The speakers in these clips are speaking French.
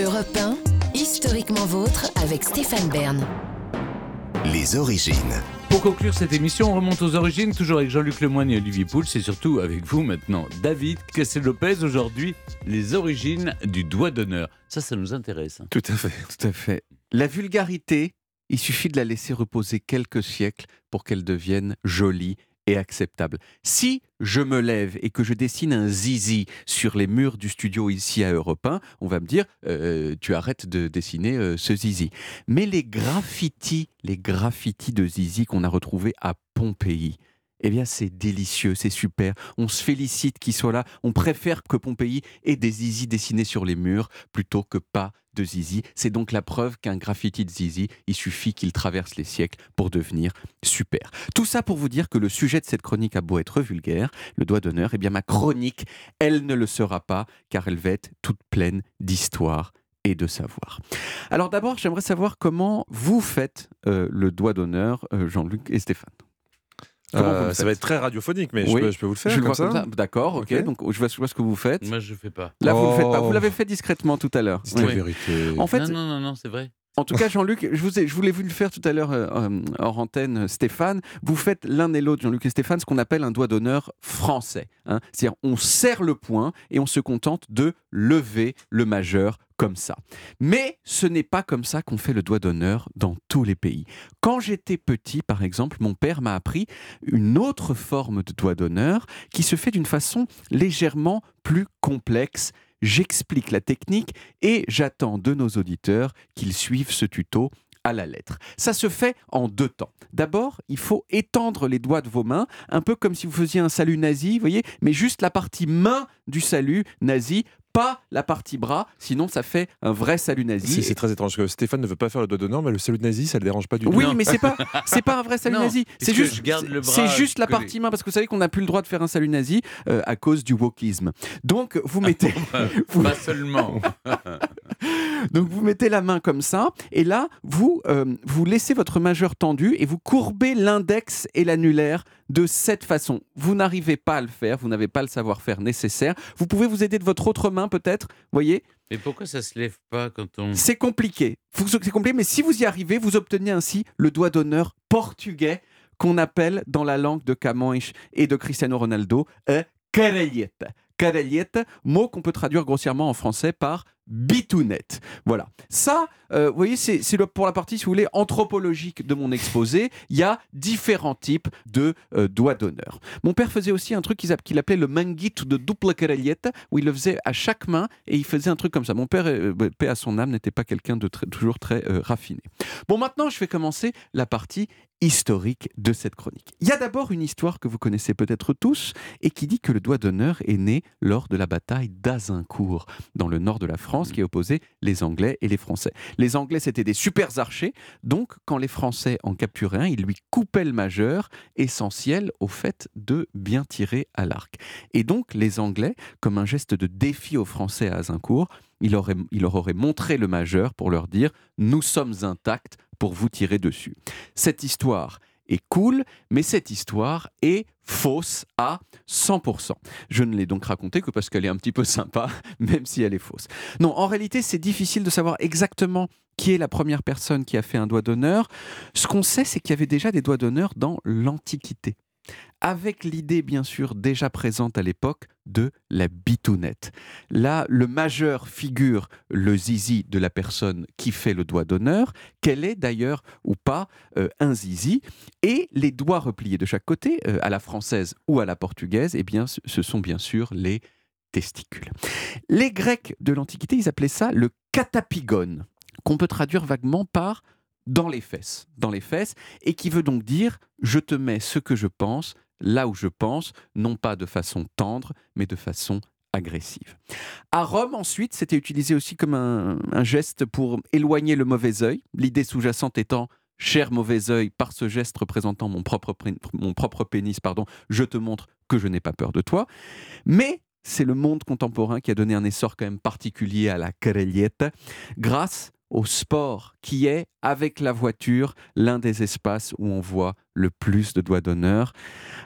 Europe 1, historiquement vôtre avec Stéphane Bern. Les origines. Pour conclure cette émission, on remonte aux origines, toujours avec Jean-Luc Lemoyne et Olivier Pouls, et surtout avec vous maintenant, David Cassel-Lopez. Aujourd'hui, les origines du doigt d'honneur. Ça, ça nous intéresse. hein. Tout à fait, tout à fait. La vulgarité, il suffit de la laisser reposer quelques siècles pour qu'elle devienne jolie acceptable. Si je me lève et que je dessine un zizi sur les murs du studio ici à Europe 1, on va me dire euh, tu arrêtes de dessiner euh, ce zizi. Mais les graffitis, les graffitis de zizi qu'on a retrouvés à Pompéi, eh bien, c'est délicieux, c'est super. On se félicite qu'ils soient là. On préfère que Pompéi ait des zizi dessinés sur les murs plutôt que pas de zizi. C'est donc la preuve qu'un graffiti de zizi, il suffit qu'il traverse les siècles pour devenir super. Tout ça pour vous dire que le sujet de cette chronique a beau être vulgaire, le doigt d'honneur, eh bien, ma chronique, elle ne le sera pas, car elle va être toute pleine d'histoire et de savoir. Alors d'abord, j'aimerais savoir comment vous faites euh, le doigt d'honneur, euh, Jean-Luc et Stéphane. Vous Euh, le ça va être très radiophonique, mais je, Oui. peux, je peux vous le faire Je le comme vois ça, comme ça. D'accord, ok. Ok. Donc je vois, je vois ce que vous faites. Moi, je fais pas. Là, vous ne le faites pas. Vous Oh. l'avez fait discrètement tout à l'heure. Dites Oui. la vérité. En fait, non, non, non, non, c'est vrai. En tout cas, Jean-Luc, je, vous voulais vous le faire tout à l'heure euh, euh, antenne, Stéphane. Vous faites l'un et l'autre, Jean-Luc et Stéphane, ce qu'on appelle un doigt d'honneur français. hein. C'est-à-dire, on serre le poing et on se contente de lever le majeur comme ça. Mais ce n'est pas comme ça qu'on fait le doigt d'honneur dans tous les pays. Quand j'étais petit, par exemple, mon père m'a appris une autre forme de doigt d'honneur qui se fait d'une façon légèrement plus complexe. J'explique la technique et j'attends de nos auditeurs qu'ils suivent ce tuto à la lettre. Ça se fait en deux temps. D'abord, il faut étendre les doigts de vos mains, un peu comme si vous faisiez un salut nazi, voyez, mais juste la partie main du salut nazi, pas la partie bras, sinon ça fait un vrai salut nazi. C'est très étrange que Stéphane ne veut pas faire le doigt d'honneur, mais le salut nazi, ça le dérange pas du tout. Oui, Non. mais c'est pas c'est pas un vrai salut Non, nazi. C'est juste c'est la partie main parce que vous savez qu'on n'a plus le droit de faire un salut nazi euh, à cause du wokisme. Donc vous mettez vous- Pas seulement. donc vous mettez la main comme ça et là vous euh, vous laissez votre majeur tendu et vous courbez l'index et l'annulaire de cette façon. Vous n'arrivez pas à le faire, vous n'avez pas le savoir-faire nécessaire. Vous pouvez vous aider de votre autre main peut-être, voyez Mais pourquoi ça se lève pas quand on. C'est compliqué. C'est compliqué, mais si vous y arrivez, vous obtenez ainsi le doigt d'honneur portugais qu'on appelle dans la langue de Camões et de Cristiano Ronaldo un caralhete. Caralhete, mot qu'on peut traduire grossièrement en français par bitounette. Voilà. Ça, euh, vous voyez, c'est pour la partie, si vous voulez, anthropologique de mon exposé. Il y a différents types de euh, doigts d'honneur. Mon père faisait aussi un truc qu'il app- qu'il appelait le manguito de double caralhete, où il le faisait à chaque main et il faisait un truc comme ça. Mon père, euh, bah, paix à son âme, n'était pas quelqu'un de toujours très euh, raffiné. Bon, maintenant, je vais commencer la partie historique de cette chronique. Il y a d'abord une histoire que vous connaissez peut-être tous et qui dit que le doigt d'honneur est né lors de la bataille d'Azincourt, dans le nord de la France, qui opposait les Anglais et les Français. Les Anglais, c'était des super archers, donc quand les Français en capturaient un, ils lui coupaient le majeur, essentiel au fait de bien tirer à l'arc. Et donc, les Anglais, comme un geste de défi aux Français à Azincourt, il, il leur aurait montré le majeur pour leur dire Nous sommes intacts pour vous tirer dessus. Cette histoire est cool, mais cette histoire est fausse à 100%. Je ne l'ai donc racontée que parce qu'elle est un petit peu sympa, même si elle est fausse. Non, en réalité, c'est difficile de savoir exactement qui est la première personne qui a fait un doigt d'honneur. Ce qu'on sait, c'est qu'il y avait déjà des doigts d'honneur dans l'Antiquité avec l'idée bien sûr déjà présente à l'époque de la bitounette. Là, le majeur figure le zizi de la personne qui fait le doigt d'honneur, qu'elle est d'ailleurs ou pas euh, un zizi, et les doigts repliés de chaque côté, euh, à la française ou à la portugaise, eh bien, ce- sont bien sûr les testicules. Les Grecs de l'Antiquité, ils appelaient ça le catapigone, qu'on peut traduire vaguement par dans les fesses, dans les fesses, et qui veut donc dire je te mets ce que je pense là où je pense, non pas de façon tendre, mais de façon agressive. À Rome, ensuite, c'était utilisé aussi comme un, geste pour éloigner le mauvais œil, l'idée sous-jacente étant cher mauvais œil, par ce geste représentant mon propre, mon propre pénis, pardon, je te montre que je n'ai pas peur de toi. Mais c'est le monde contemporain qui a donné un essor quand même particulier à la carelliette, grâce au sport qui est, avec la voiture, l'un des espaces où on voit le plus de doigts d'honneur.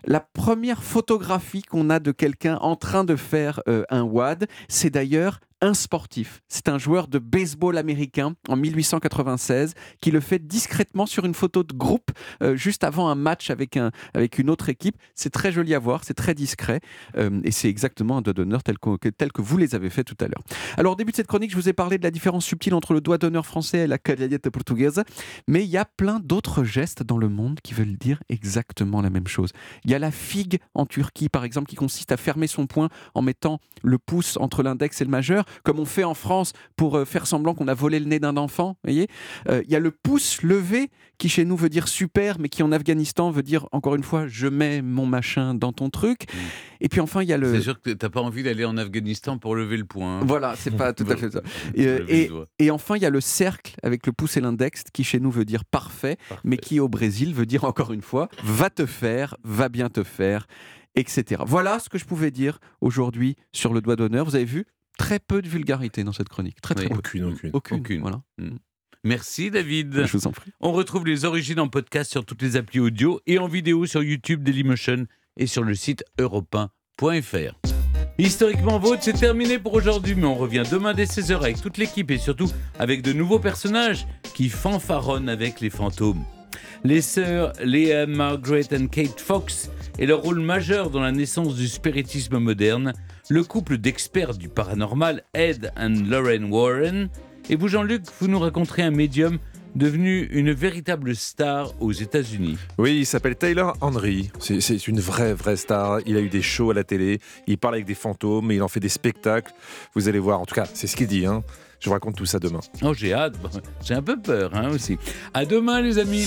La première photographie qu'on a de quelqu'un en train de faire euh, un WAD, c'est d'ailleurs un sportif. C'est un joueur de baseball américain en 1896 qui le fait discrètement sur une photo de groupe euh, juste avant un match avec, un, avec une autre équipe. C'est très joli à voir, c'est très discret euh, et c'est exactement un doigt d'honneur tel que, tel que vous les avez fait tout à l'heure. Alors au début de cette chronique, je vous ai parlé de la différence subtile entre le doigt d'honneur français et la cadillette portugaise, mais il y a plein d'autres gestes dans le monde qui veulent dire exactement la même chose. Il y a la figue en Turquie, par exemple, qui consiste à fermer son poing en mettant le pouce entre l'index et le majeur, comme on fait en France pour euh, faire semblant qu'on a volé le nez d'un enfant. Voyez Euh, il y a le pouce levé, qui chez nous veut dire super, mais qui en Afghanistan veut dire, encore une fois, je mets mon machin dans ton truc. Mm. Et puis enfin, il y a le... C'est sûr que t'as pas envie d'aller en Afghanistan pour lever le poing. hein. Voilà, c'est pas tout à fait ça. Et, enfin, il y a le cercle avec le pouce et l'index qui chez nous veut dire parfait, mais qui au Brésil veut dire encore une fois va te faire, va bien te faire, etc. Voilà ce que je pouvais dire aujourd'hui sur le doigt d'honneur. Vous avez vu très peu de vulgarité dans cette chronique. Très très Oui. peu. Aucune, aucune. Aucune. Aucune. Voilà. Merci David. Je vous en prie. On retrouve les origines en podcast sur toutes les applis audio et en vidéo sur YouTube Dailymotion et sur le site europe1.fr. Historiquement vôtre, c'est terminé pour aujourd'hui, mais on revient demain dès 16h avec toute l'équipe et surtout avec de nouveaux personnages qui fanfaronnent avec les fantômes. Les sœurs Léa, Margaret et Kate Fox et leur rôle majeur dans la naissance du spiritisme moderne, le couple d'experts du paranormal Ed et Lauren Warren, et vous Jean-Luc, vous nous raconterez un médium devenu une véritable star aux États-Unis. Oui, il s'appelle Taylor Henry. C'est- une vraie, vraie star. Il a eu des shows à la télé. Il parle avec des fantômes. Il en fait des spectacles. Vous allez voir. En tout cas, c'est ce qu'il dit. Hein. Je vous raconte tout ça demain. Oh, j'ai hâte, j'ai un peu peur hein, aussi. À demain les amis